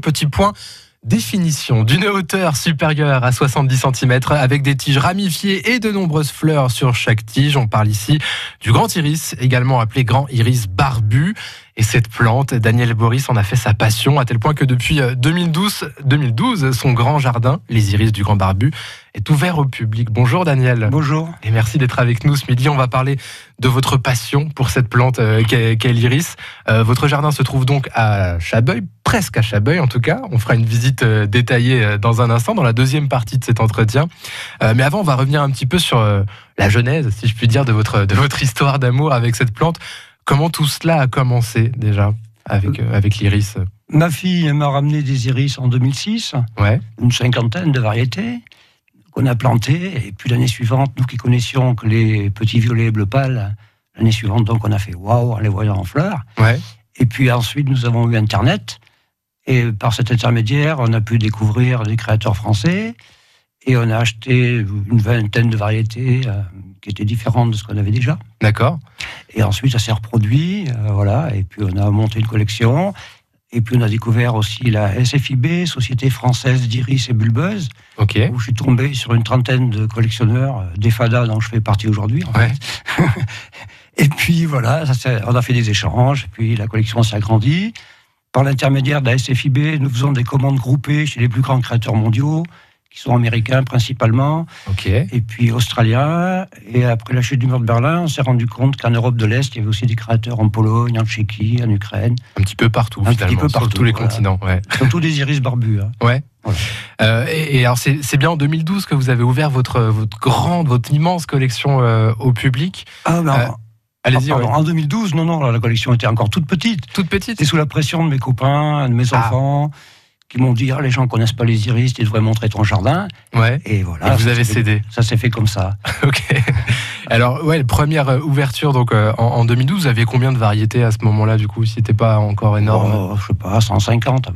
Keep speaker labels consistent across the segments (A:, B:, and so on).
A: Petit point définition d'une hauteur supérieure à 70 cm avec des tiges ramifiées et de nombreuses fleurs sur chaque tige. On parle ici du grand iris, également appelé grand iris barbu. Et cette plante, Daniel Boris en a fait sa passion, à tel point que depuis 2012, euh, 2012 son grand jardin, les iris du Grand Barbu, est ouvert au public. Bonjour Daniel.
B: Bonjour.
A: Et merci d'être avec nous ce midi. On va parler de votre passion pour cette plante euh, qu'est l'iris. Euh, votre jardin se trouve donc à Chabeuil, presque à Chabeuil en tout cas. On fera une visite détaillée dans un instant, dans la deuxième partie de cet entretien. mais avant, on va revenir un petit peu sur la genèse, si je puis dire, de votre, de votre histoire d'amour avec cette plante. Comment tout cela a commencé déjà avec, euh, avec l'iris
B: Ma fille m'a ramené des iris en 2006,
A: ouais.
B: une cinquantaine de variétés qu'on a plantées. Et puis l'année suivante, nous qui connaissions que les petits violets bleu pâle, l'année suivante, donc on a fait waouh en les voyant en fleurs.
A: Ouais.
B: Et puis ensuite, nous avons eu Internet. Et par cet intermédiaire, on a pu découvrir des créateurs français. Et on a acheté une vingtaine de variétés euh, qui étaient différentes de ce qu'on avait déjà.
A: D'accord.
B: Et ensuite, ça s'est reproduit, euh, voilà. Et puis, on a monté une collection. Et puis, on a découvert aussi la SFIB, Société française d'iris et bulbeuse,
A: Ok.
B: où je suis tombé sur une trentaine de collectionneurs, euh, des FADA dont je fais partie aujourd'hui. en
A: Ouais.
B: fait. et puis, voilà, ça on a fait des échanges. Et puis, la collection s'est agrandie. Par l'intermédiaire de la SFIB, nous faisons des commandes groupées chez les plus grands créateurs mondiaux, qui sont américains principalement et puis australien. Et après la chute du mur de Berlin, on s'est rendu compte qu'en Europe de l'Est, il y avait aussi des créateurs en Pologne, en Tchéquie, en Ukraine,
A: Un petit peu partout,
B: Un petit peu
A: sur
B: partout,
A: tous les
B: voilà.
A: continents. Ouais.
B: surtout des iris barbus. hein.
A: Ouais.
B: Voilà.
A: Euh, et, et alors, c'est c'est bien en 2012 que vous avez ouvert votre, votre grande, votre immense collection euh, au public.
B: Ah, ben,
A: Euh, Allez-y,
B: ah,
A: ouais.
B: En 2012, non, non, la collection était encore toute petite.
A: toute petite.
B: C'était sous la pression de mes copains, de mes
A: Ah.
B: enfants, qui m'ont dit ah, les gens connaissent pas les iris, tu devrais montrer ton jardin.
A: Ouais.
B: Et
A: Et
B: voilà.
A: vous
B: ça
A: avez
B: fait-
A: cédé.
B: Ça s'est fait comme ça.
A: Ok. Alors, ouais, première euh, ouverture donc euh, en, en 2012, vous aviez combien de variétés à ce moment-là, du coup, si c'était pas encore énorme?
B: Oh, je sais pas, 150.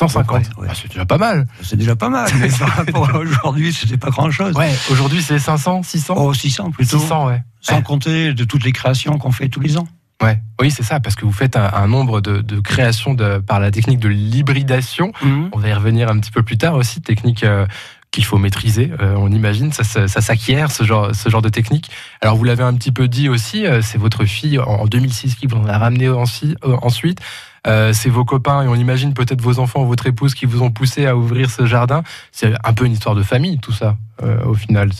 B: Ben.
A: 150.
B: ouais, ouais.
A: Ah, c'est déjà pas mal.
B: C'est déjà pas mal, mais par rapport à aujourd'hui, c'était pas grand-chose.
A: Ouais. Aujourd'hui, c'est 500, 600.
B: Oh, 600 plutôt.
A: 600, ouais.
B: Sans compter de toutes les créations qu'on fait tous les ans.
A: Ouais. Oui, c'est ça, parce que vous faites un, un nombre de, de créations de, par la technique de l'hybridation.
B: Mhm.
A: On va y revenir un petit peu plus tard aussi, technique euh, qu'il faut maîtriser, euh, on imagine, ça, ça s'acquiert, ce genre, ce genre de technique. Alors vous l'avez un petit peu dit aussi, euh, c'est votre fille en, en 2006 qui vous en a ramené ensuite. Euh, c'est vos copains et on imagine peut-être vos enfants ou votre épouse qui vous ont poussé à ouvrir ce jardin. C'est un peu une histoire de famille, tout ça, euh, au final.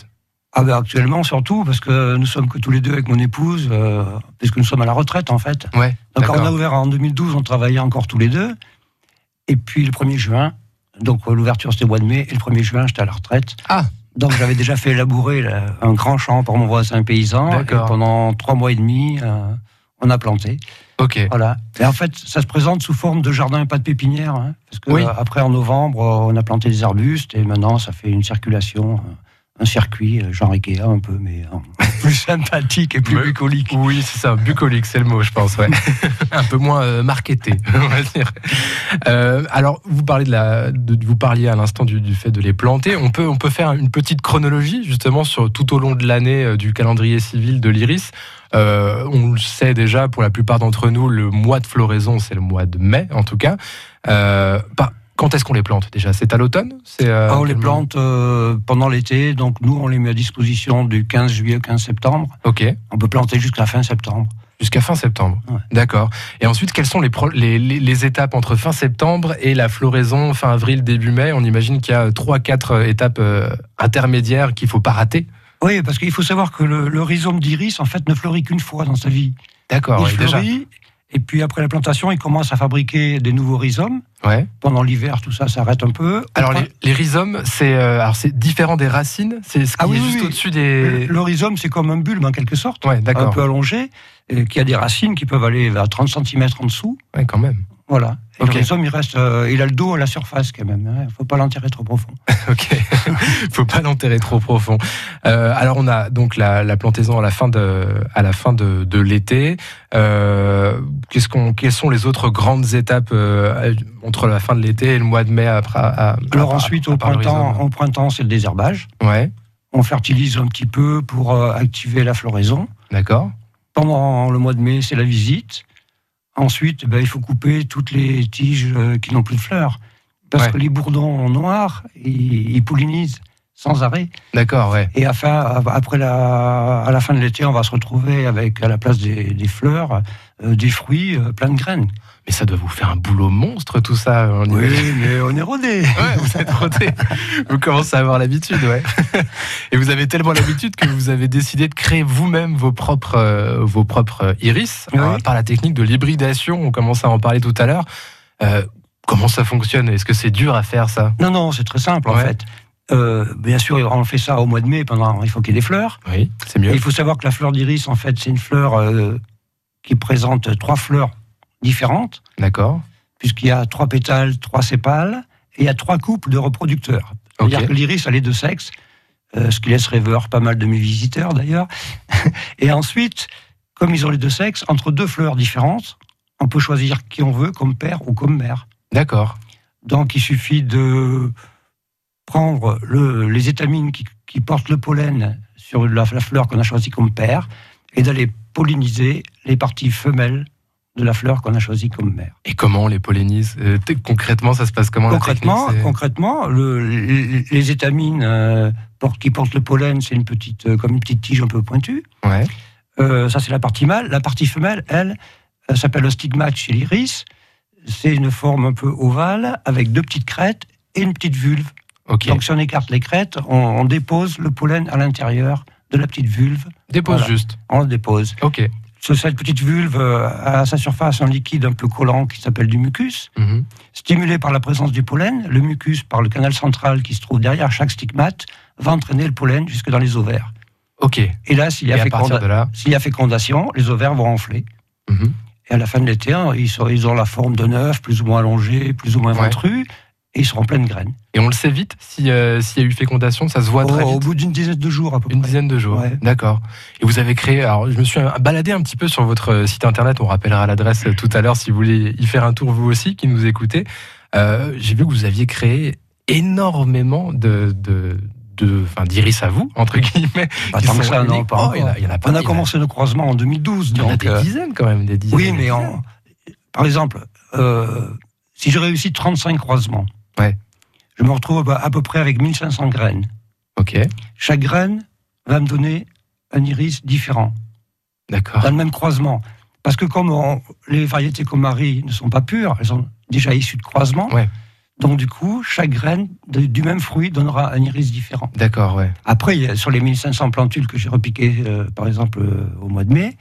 B: Ah ben actuellement surtout parce que nous sommes que tous les deux avec mon épouse, euh, puisque nous sommes à la retraite en fait.
A: Ouais,
B: Donc on a ouvert en 2012, on travaillait encore tous les deux. Et puis le 1er juin, donc euh, l'ouverture c'était au mois de mai, et le 1er juin j'étais à la retraite.
A: Ah.
B: Donc j'avais déjà fait labourer là, un grand champ pour mon voisin paysan. Et pendant trois mois et demi, euh, on a planté.
A: Ok.
B: Voilà. Et en fait, ça se présente sous forme de jardin et pas de pépinière. hein, parce que
A: Oui.
B: euh, après, en novembre, on a planté des arbustes et maintenant, ça fait une circulation, un circuit, euh, genre Ikea un peu, mais euh, plus sympathique et plus bucolique.
A: Oui, c'est ça, bucolique, c'est le mot, je pense, ouais. un peu moins euh, marketé, on va dire. Euh, alors, vous parlez de la, de- vous parliez à l'instant du, du fait de les planter. On peut, on peut faire une petite chronologie justement sur tout au long de l'année euh, du calendrier civil de l'iris. Euh, on le sait déjà pour la plupart d'entre nous, le mois de floraison, c'est le mois de mai, en tout cas. Euh, quand est-ce qu'on les plante déjà? C'est à l'automne? Euh,
B: Ah, on les plante pendant l'été, donc nous, on les met à disposition du 15 juillet au 15 septembre.
A: Ok.
B: On peut planter jusqu'à fin septembre.
A: Jusqu'à fin septembre.
B: Ouais.
A: D'accord. Et ensuite, quelles sont les, pro- les, les- les étapes entre fin septembre et la floraison fin avril, début mai? On imagine qu'il y a trois, quatre euh, étapes euh, intermédiaires qu'il faut pas rater.
B: Oui, parce qu'il faut savoir que le, le rhizome d'iris, en fait, ne fleurit qu'une fois dans sa vie.
A: D'accord,
B: il
A: oui, déjà.
B: fleurit, et puis après la plantation, il commence à fabriquer des nouveaux rhizomes.
A: Ouais.
B: Pendant l'hiver, tout ça s'arrête un peu.
A: Alors, les, les rhizomes, c'est euh, c'est différent des racines C'est ce qui
B: Ah oui,
A: est juste
B: oui.
A: au-dessus des.
B: le rhizome, c'est comme un bulbe en quelque sorte,
A: Ouais,
B: un peu allongé, qui a des racines qui peuvent aller vers 30 cm en dessous.
A: Ouais, quand même.
B: Voilà. Et
A: Ok.
B: le rhizome, il reste, euh, il a le dos à la surface quand même. Il ne faut pas l'enterrer trop profond.
A: Ok. faut pas l'enterrer trop profond. Euh, alors, on a donc la, la plantaison à la fin de, à la fin de, de l'été. Euh, qu'est-ce qu'on, quelles sont les autres grandes étapes entre la fin de l'été et le mois de mai après à-
B: Alors
A: à-
B: ensuite, au printemps,
A: rhizome
B: au printemps, c'est le désherbage.
A: Ouais,
B: On fertilise un petit peu pour activer la floraison.
A: d'accord.
B: Pendant le mois de mai, c'est la visite. Ensuite, ben, il faut couper toutes les tiges euh, qui n'ont plus de fleurs. Parce
A: Ouais.
B: que les bourdons noirs, ils, ils pollinisent sans arrêt.
A: D'accord, ouais.
B: Et après la, à la fin de l'été, on va se retrouver avec, à la place des, des fleurs, euh, des fruits euh, plein de graines.
A: Mais ça doit vous faire un boulot monstre, tout ça. on imagine.
B: mais on est rodés.
A: Ouais, vous êtes rodé. Vous commencez à avoir l'habitude, ouais. Et vous avez tellement l'habitude que vous avez décidé de créer vous-même vos propres, euh, vos propres iris
B: Oui.
A: euh, par la technique de l'hybridation. On commence à en parler tout à l'heure. Euh, comment ça fonctionne? Est-ce que c'est dur à faire ça?
B: Non, non, c'est très simple en fait. Euh, bien sûr, on fait ça au mois de mai, pendant, il faut qu'il y ait des fleurs.
A: Oui, c'est
B: Et
A: mieux.
B: il faut savoir que la fleur d'iris, en fait, c'est une fleur euh, qui présente trois fleurs différentes,
A: D'accord.
B: puisqu'il y a trois pétales, trois sépales, et il y a trois couples de reproducteurs.
A: Ok.
B: C'est-à-dire que l'iris a les deux sexes, euh, ce qui laisse rêveur pas mal de mes visiteurs d'ailleurs. et ensuite, comme ils ont les deux sexes, entre deux fleurs différentes, on peut choisir qui on veut comme père ou comme mère.
A: D'accord.
B: Donc il suffit de prendre le- les étamines qui, qui portent le pollen sur la, la fleur qu'on a choisie comme père et d'aller polliniser les parties femelles de la fleur qu'on a choisie comme mère.
A: Et comment on les pollinise Euh, Concrètement, ça se passe comment la
B: Concrètement,
A: c'est-
B: concrètement le- les, les étamines euh, portent- qui portent le pollen, c'est une petite, euh, comme une petite tige un peu pointue.
A: Ouais.
B: Ça, c'est la partie mâle. La partie femelle, elle, elle s'appelle le stigmate chez l'iris. C'est une forme un peu ovale avec deux petites crêtes et une petite vulve. Donc, si on écarte les crêtes, on, on dépose le pollen à l'intérieur de la petite vulve.
A: Dépose
B: voilà.
A: juste.
B: On le dépose.
A: Ok.
B: Ce- Cette petite vulve euh, a à sa surface un liquide un peu collant qui s'appelle du mucus.
A: Mhm.
B: Stimulé par la présence du pollen, le mucus, par le canal central qui se trouve derrière chaque stigmate, va entraîner le pollen jusque dans les ovaires.
A: Ok. Et
B: là, s'il y, a féconda-
A: là.
B: y fécondation, les ovaires vont enfler.
A: Mhm.
B: Et à la fin de l'été, hein, ils, sont- ils ont la forme de neuf, plus ou moins allongé, plus ou moins
A: Ouais.
B: ventru, et ils seront pleins de graines.
A: Et on le sait vite euh, s'il y a eu fécondation, ça se voit très
B: Oh,
A: vite.
B: au bout d'une dizaine de jours à peu
A: Une
B: près.
A: dizaine de jours.
B: Ouais.
A: D'accord. Et vous avez créé. Alors, je me suis baladé un petit peu sur votre euh, site internet. On rappellera l'adresse euh, tout à l'heure si vous voulez y faire un tour vous aussi qui nous écoutez. Euh, J'ai vu que vous aviez créé énormément de. de enfin, d'iris à vous, entre guillemets.
B: Pas
A: qui sont
B: ça, non, pas
A: Oh,
B: encore.
A: il y en a- il y en a pas.
B: On
A: y
B: a
A: en
B: commencé nos croisements en 2012.
A: il y en a des
B: euh,
A: dizaines quand même, des dizaines.
B: oui, mais en- par exemple, euh, si je réussis 35 croisements,
A: Ouais.
B: je me retrouve à peu près avec 1500 graines.
A: Ok,
B: Chaque graine va me donner un iris différent,
A: d'accord.
B: dans le même croisement. Parce que comme on- les variétés comme Marie ne sont pas pures, elles sont déjà issues de croisements.
A: Ouais.
B: Donc du coup, chaque graine de- du même fruit donnera un iris différent.
A: D'accord, ouais.
B: Après, sur les 1500 plantules que j'ai repiquées, euh, par exemple, euh, au mois de mai,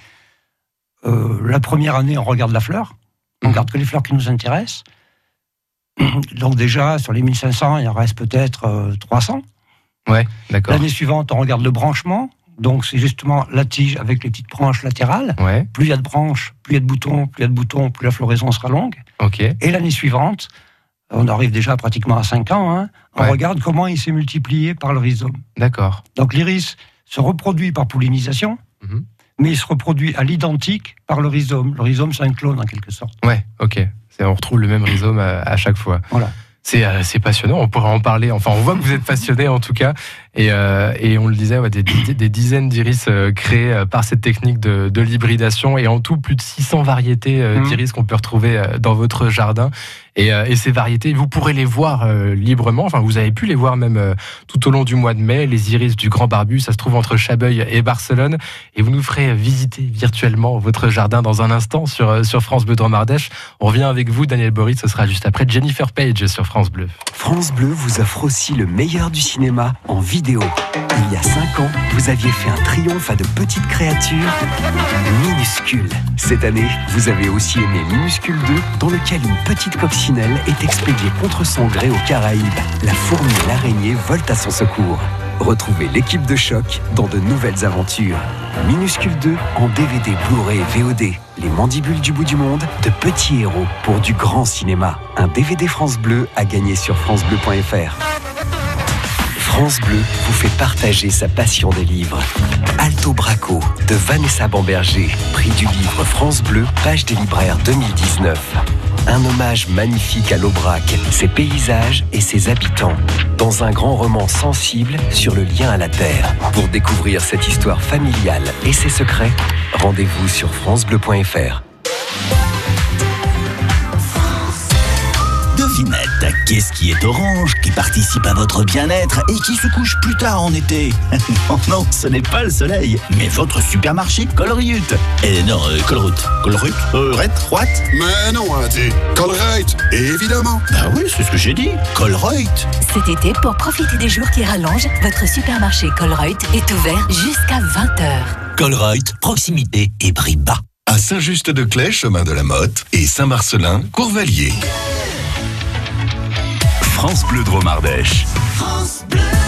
B: euh, la première année, on regarde la fleur. On
A: Mhm.
B: regarde que les fleurs qui nous intéressent. Donc déjà, sur les 1500, il en reste peut-être euh, 300.
A: Ouais, d'accord.
B: L'année suivante, on regarde le branchement. Donc c'est justement la tige avec les petites branches latérales.
A: Ouais,
B: Plus il y a de branches, plus il y a de boutons, plus il y a de boutons, plus la floraison sera longue.
A: ok.
B: Et l'année suivante, on arrive déjà pratiquement à 5 ans, hein, on
A: Ouais.
B: regarde comment il s'est multiplié par le rhizome.
A: D'accord.
B: Donc l'iris se reproduit par pollinisation,
A: Mhm.
B: mais il se reproduit à l'identique par le rhizome. Le rhizome, c'est un clone en quelque sorte.
A: Ouais, ok. On retrouve le même rhizome à, à chaque fois.
B: Voilà.
A: C'est euh, c'est passionnant, on pourra en parler. Enfin, on voit que vous êtes passionné en tout cas. Et, euh, et on le disait, ouais, des, des- des dizaines d'iris euh, créés euh, par cette technique de, de l'hybridation. Et en tout, plus de 600 variétés euh,
B: Mhm.
A: d'iris qu'on peut retrouver euh, dans votre jardin. Et, euh, et ces variétés, vous pourrez les voir euh, librement. Enfin, vous avez pu les voir même euh, tout au long du mois de mai. Les iris du Grand Barbu, ça se trouve entre Chabeuil et Barcelone. Et vous nous ferez visiter virtuellement votre jardin dans un instant sur, sur France Bleu Dromardèche. On revient avec vous, Daniel Boris. Ce sera juste après Jennifer Page sur France Bleu.
C: France Bleu vous offre aussi le meilleur du cinéma en vidéo. Il y a 5 ans, vous aviez fait un triomphe à de petites créatures minuscules. Cette année, vous avez aussi aimé Minuscule 2, dans lequel une petite coccinelle est expédiée contre son gré aux Caraïbes. La fourmi et l'araignée volent à son secours. Retrouvez l'équipe de choc dans de nouvelles aventures. Minuscule 2 en DVD, Blu-ray VOD. Les mandibules du bout du monde, de petits héros pour du grand cinéma. Un DVD France Bleu à gagner sur francebleu.fr. France Bleu vous fait partager sa passion des livres. Alto Braco de Vanessa Bamberger, prix du livre France Bleu, page des libraires 2019. Un hommage magnifique à l'Aubrac, ses paysages et ses habitants, dans un grand roman sensible sur le lien à la terre. Pour découvrir cette histoire familiale et ses secrets, rendez-vous sur francebleu.fr.
D: Qu'est-ce qui est orange, qui participe à votre bien-être et qui se couche plus tard en été Non, non, ce n'est pas le soleil, mais votre supermarché Colruyt. Eh non, euh, Colruyt. Colruyt euh, Roite
E: Mais non, Andy. Colruyt, évidemment.
D: Bah oui, c'est ce que j'ai dit. Colruyt.
F: Cet été, pour profiter des jours qui rallongent, votre supermarché Colruyt est ouvert jusqu'à 20h.
D: Colruyt, proximité et prix bas.
E: À Saint-Just-de-Clé, chemin de la Motte, et Saint-Marcelin, Courvalier.
C: France Bleu Dromardèche.
G: See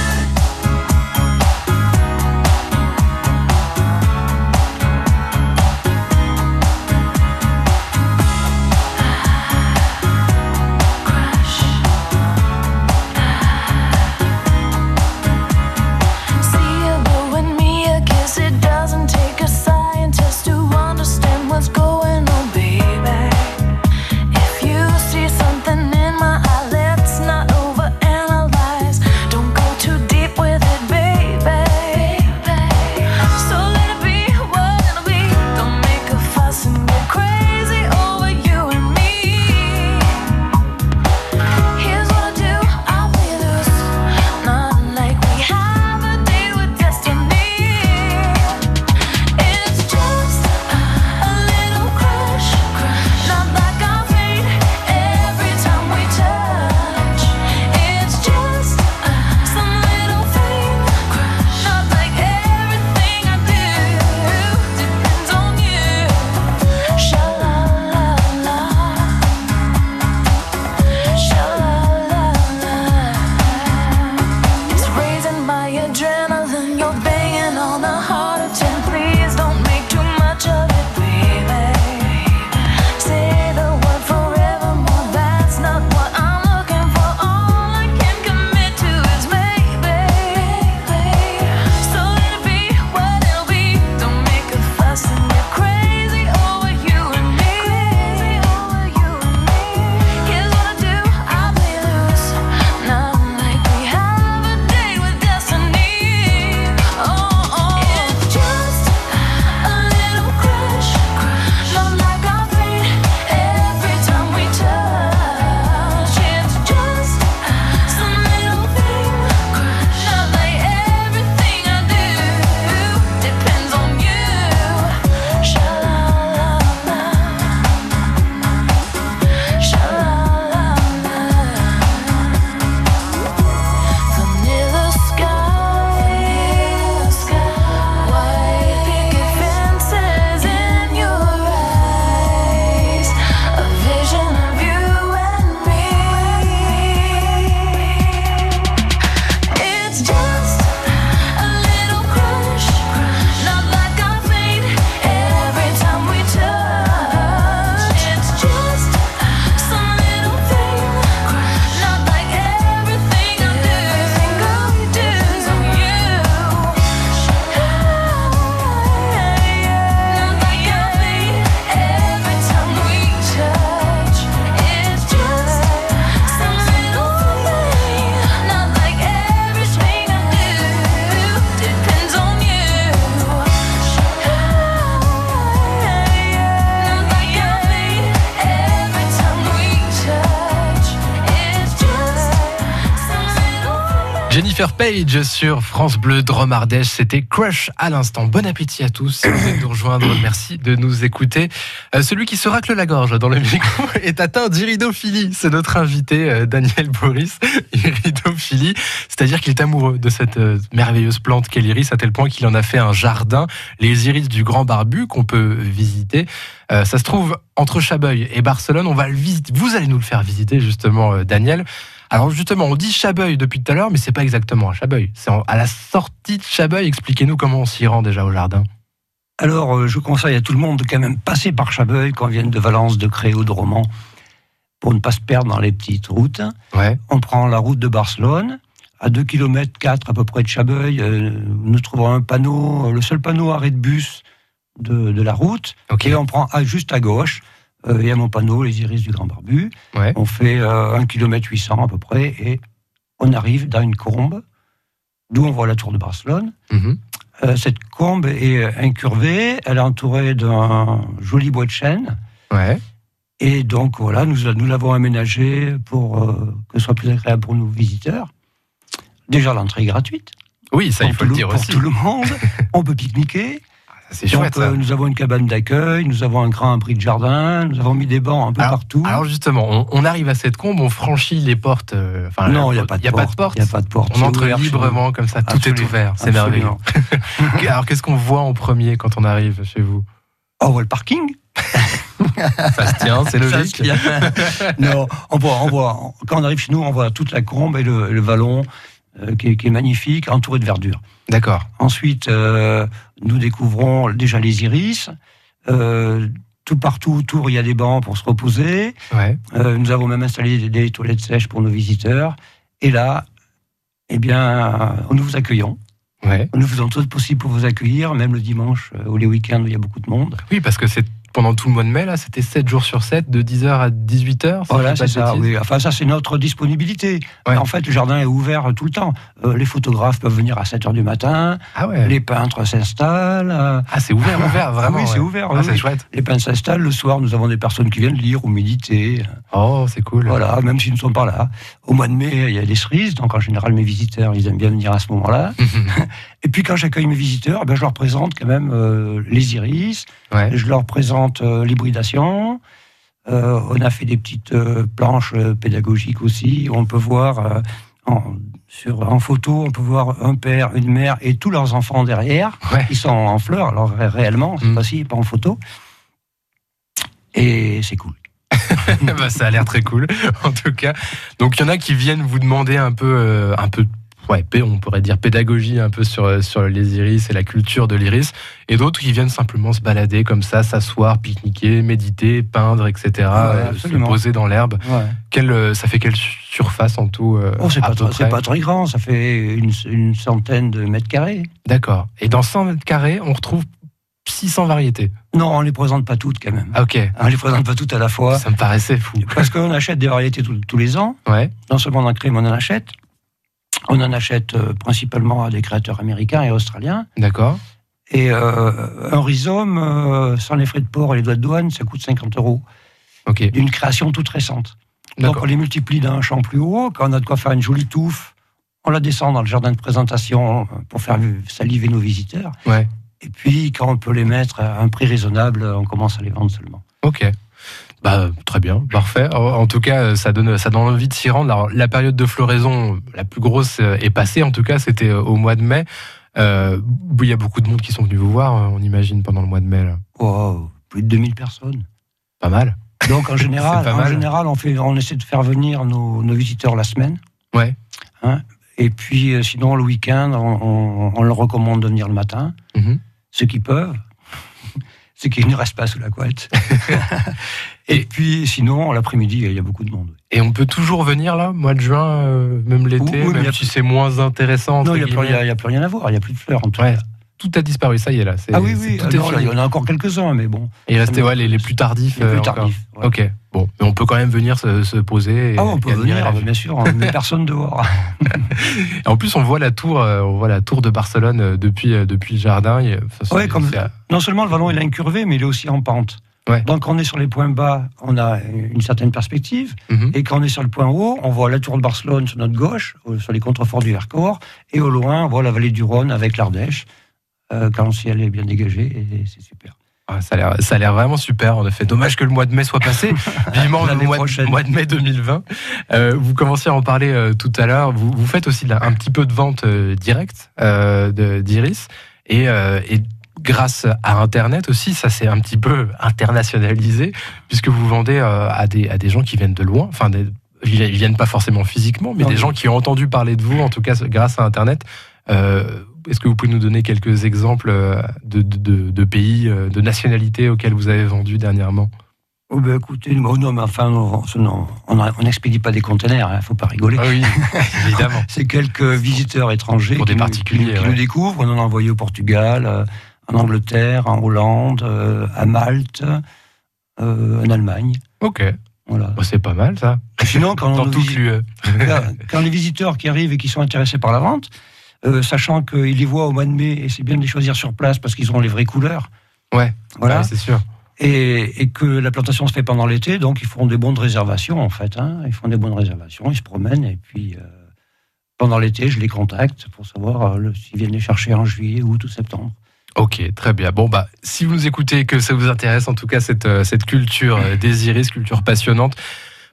A: Page sur France Bleu Dromardèche, c'était Crush à l'instant. Bon appétit à tous. Si vous venez de nous rejoindre, merci de nous écouter. Euh, celui qui se racle la gorge dans le micro est atteint d'iridophilie. C'est notre invité euh, Daniel Boris. Iridophilie, c'est-à-dire qu'il est amoureux de cette euh, merveilleuse plante qu'est l'iris à tel point qu'il en a fait un jardin, les iris du Grand Barbu qu'on peut visiter. Ça se trouve entre Chabeuil et Barcelone. On va le visiter. Vous allez nous le faire visiter justement, Daniel. Alors justement, on dit Chabeuil depuis tout à l'heure, mais c'est pas exactement à Chabeuil. C'est à la sortie de Chabeuil. Expliquez-nous comment on s'y rend déjà au jardin.
B: Alors, euh, je conseille à tout le monde de quand même passer par Chabeuil quand on vient de Valence, de Cré ou de Romans, pour ne pas se perdre dans les petites routes.
A: Ouais.
B: On prend la route de Barcelone. À 2 km 4 à peu près de Chabeuil, nous trouvons un panneau, euh, le seul panneau arrêt de bus de, de la route. Et on prend à- juste à gauche, il y a mon panneau, les iris du Grand Barbu.
A: Ouais.
B: On fait euh, 1 km 800 à peu près et on arrive dans une combe, d'où on voit la tour de Barcelone.
A: Mhm.
B: Euh, cette combe est incurvée, elle est entourée d'un joli bois de chêne.
A: Ouais.
B: Et donc voilà, nous, nous l'avons aménagé pour euh, que ce soit plus agréable pour nos visiteurs. Déjà, l'entrée est gratuite.
A: Oui, ça, il
B: pour
A: faut le dire
B: pour
A: aussi.
B: tout le monde. On peut pique-niquer.
A: C'est chouette,
B: euh, nous avons une cabane d'accueil, nous avons un grand abri de jardin, nous avons mis des bancs un peu
A: Alors-
B: partout.
A: Alors justement, on, on arrive à cette combe, on franchit les portes. euh,
B: non, il n'y a pas de
A: a
B: porte.
A: pas de porte.
B: Il n'y a pas de porte.
A: On entre librement comme ça, tout est ouvert, c'est merveilleux. Alors qu'est-ce qu'on voit en premier quand on arrive chez vous?
B: Oh, on voit le parking.
A: Ça se tient, c'est logique.
B: non, on voit, on voit, quand on arrive chez nous, on voit toute la combe et le, le vallon euh, qui, est, qui est magnifique, entouré de verdure.
A: D'accord.
B: Ensuite, euh, nous découvrons déjà les iris. Euh, tout partout autour, il y a des bancs pour se reposer.
A: Ouais.
B: Euh, nous avons même installé des, des toilettes sèches pour nos visiteurs. Et là, eh bien, nous vous accueillons.
A: Ouais.
B: Nous faisons tout le possible pour vous accueillir, même le dimanche euh, ou les week-ends où il y a beaucoup de monde.
A: Oui, parce que c'est pendant tout le mois de mai, là, c'était 7 jours sur 7, de 10h à 18h.
B: Voilà, c'est ça. Oui. Enfin, ça, c'est notre disponibilité.
A: Ouais.
B: En fait, le jardin est ouvert tout le temps. Euh, les photographes peuvent venir à 7 h du matin.
A: Ah ouais.
B: Les peintres s'installent. euh,
A: Ah, c'est ouvert, ouvert, vraiment.
B: oui, c'est ouvert.
A: Ah,
B: oui.
A: chouette.
B: Les peintres s'installent. Le soir, nous avons des personnes qui viennent lire ou méditer.
A: Oh, c'est cool.
B: Voilà, même s'ils ne sont pas là. Au mois de mai, il y a des cerises. Donc, en général, mes visiteurs, ils aiment bien venir à ce moment-là. Et puis, quand j'accueille mes visiteurs, ben, je leur présente quand même euh, les iris.
A: ouais.
B: Je leur présente euh, l'hybridation. Euh, on a fait des petites planches pédagogiques aussi. où On peut voir en, sur, en photo, on peut voir un père, une mère et tous leurs enfants derrière.
A: Ouais.
B: Ils sont en fleurs, alors ré- réellement, c'est
A: Mm.
B: pas si, pas en photo. Et c'est cool.
A: Bah, ça a l'air très cool, en tout cas. Donc, il y en a qui viennent vous demander un peu, euh, un peu, ouais, on pourrait dire pédagogie un peu sur, euh, sur les iris et la culture de l'iris, et d'autres qui viennent simplement se balader comme ça, s'asseoir, pique-niquer, méditer, peindre, etc., euh, se poser dans l'herbe. Quelle, euh, ça fait quelle surface en tout euh,
B: Oh, c'est pas, très grand, ça fait une, une centaine de mètres carrés.
A: D'accord. Et dans 100 mètres carrés, on retrouve 600 variétés.
B: Non, on les présente pas toutes quand même.
A: Ah, ok.
B: On les présente pas toutes à la fois.
A: Ça me paraissait fou.
B: Parce qu'on achète des variétés tous- tous les ans.
A: Ouais,
B: non seulement on en crée, mais on en achète. On en achète euh, principalement à des créateurs américains et australiens.
A: d'accord.
B: Et euh, un rhizome, euh, sans les frais de port et les droits de douane, ça coûte 50 euros.
A: Ok.
B: D'une création toute récente. Donc on les multiplie d'un champ plus haut. Quand on a de quoi faire une jolie touffe, on la descend dans le jardin de présentation pour faire saliver nos visiteurs.
A: Ouais.
B: Et puis, quand on peut les mettre à un prix raisonnable, on commence à les vendre seulement.
A: Ok. Bah, très bien, parfait. En tout cas, euh, ça donne, ça donne envie de s'y rendre. Alors, la période de floraison la plus grosse euh, est passée, en tout cas, c'était euh, au mois de mai. Euh, il y a beaucoup de monde qui sont venus vous voir, euh, on imagine, pendant le mois de mai. Là.
B: Oh, plus de 2000 personnes.
A: Pas mal.
B: Donc en général, en général on, fait, on essaie de faire venir nos, nos visiteurs la semaine.
A: Ouais.
B: Hein, et puis sinon le week-end, on, on- on leur recommande de venir le matin,
A: Mhm.
B: ceux qui peuvent. Ceux qui ne restent pas sous la couette. et puis sinon, l'après-midi, il y a beaucoup de monde.
A: Et on peut toujours venir là, mois de juin, euh, même l'été,
B: Oui,
A: même
B: a
A: si c'est moins intéressant.
B: non, il n'y a, plus rien- il y a plus rien à voir, il n'y a plus de fleurs en tout
A: Ouais,
B: cas.
A: tout a disparu, ça y est là. c'est-
B: Ah oui,
A: c'est-
B: oui,
A: tout
B: ah non, là, il y en a encore quelques-uns, mais bon.
A: Et il restait ouais, les, les plus tardifs.
B: Les plus
A: euh,
B: tardifs, ouais.
A: Ok, bon, mais on peut quand même venir se, se poser. Et,
B: Ah, on peut venir, bien sûr, on ne met personne dehors.
A: En plus, on voit la tour, euh, on voit la tour de Barcelone euh, depuis, euh, depuis le jardin. Enfin,
B: Ouais, comme- Non seulement le vallon il est incurvé, mais il est aussi en pente.
A: Ouais.
B: Donc on est sur les points bas, on a une certaine perspective.
A: Mhm.
B: Et quand on est sur le point haut, on voit la tour de Barcelone sur notre gauche, au- sur les contreforts du Vercors. Et au loin, on voit la vallée du Rhône avec l'Ardèche, euh, quand le ciel est bien dégagé. Et c'est super.
A: Ah, ça a l'air- vraiment super. En effet, dommage que le mois de mai soit passé. Vivement le mois, de-
B: prochaine.
A: mois de mai 2020. Euh, vous commenciez à en parler euh, tout à l'heure. Vous, vous faites aussi la- un petit peu de vente euh, directe d'Iris. Et, et grâce à Internet aussi, ça s'est un petit peu internationalisé, puisque vous vendez à, des, à des gens qui viennent de loin. Enfin, des- ils viennent pas forcément physiquement, mais
B: Non,
A: des gens qui ont entendu parler de vous, en tout cas grâce à Internet. Euh, Est-ce que vous pouvez nous donner quelques exemples euh, de, de- pays, euh, de nationalités auxquels vous avez vendu dernièrement?
B: Oh ben écoutez, oh non, mais enfin, on on n'expédie pas des conteneurs, il faut pas rigoler.
A: Ah oui, évidemment.
B: C'est quelques visiteurs étrangers
A: Pour des
B: qui, nous-
A: particuliers,
B: qui nous- qui
A: ouais.
B: nous découvrent. On en a envoyé au Portugal, euh, en Angleterre, en Hollande, à Malte, euh, en Allemagne.
A: Ok,
B: Voilà.
A: Bon, c'est pas mal ça.
B: Sinon, quand,
A: Dans
B: nos
A: toute
B: visi-
A: l'UE.
B: quand- quand les visiteurs qui arrivent et qui sont intéressés par la vente, euh, sachant qu'ils les voient au mois de mai, et c'est bien de les choisir sur place parce qu'ils auront les vraies couleurs.
A: Ouais,
B: Voilà.
A: ouais, c'est sûr.
B: et, et que la plantation se fait pendant l'été, donc ils font des bons de réservation en fait. hein. Ils font des bonnes réservations, ils se promènent et puis euh, pendant l'été, je les contacte pour savoir euh, s'ils viennent les chercher en juillet, août ou septembre.
A: Ok, très bien. Bon, bah, si vous nous écoutez et que ça vous intéresse, en tout cas, cette, cette culture des iris, culture passionnante,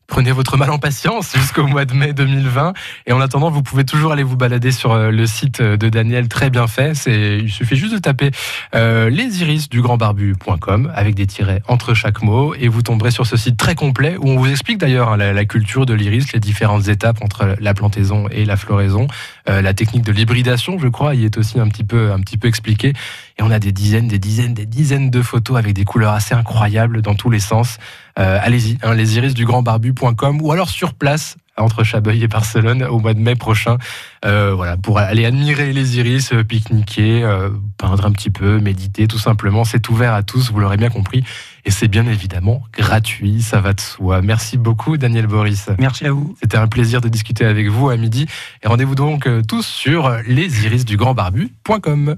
A: prenez votre mal en patience jusqu'au mois de mai 2020. Et en attendant, vous pouvez toujours aller vous balader sur euh, le site de Daniel, très bien fait. C'est, il suffit juste de taper euh, les iris du grand barbu.com avec des tirets entre chaque mot et vous tomberez sur ce site très complet où on vous explique d'ailleurs hein, la, culture de l'iris, les différentes étapes entre la plantaison et la floraison, Euh, la technique de l'hybridation, je crois, y est aussi un petit peu, un petit peu expliqué. Et on a des dizaines, des dizaines, des dizaines de photos avec des couleurs assez incroyables dans tous les sens. Euh, Allez-y, hein, les iris du grand barbu.com ou alors sur place entre Chabeuil et Barcelone au mois de mai prochain. Euh, voilà, pour aller admirer les iris, euh, pique-niquer, euh, peindre un petit peu, méditer, tout simplement. C'est ouvert à tous, vous l'aurez bien compris. Et c'est bien évidemment gratuit, ça va de soi. Merci beaucoup, Daniel Boris.
B: Merci à vous.
A: C'était un plaisir de discuter avec vous à midi. Et rendez-vous donc tous sur lesirisdugrandbarbu.com.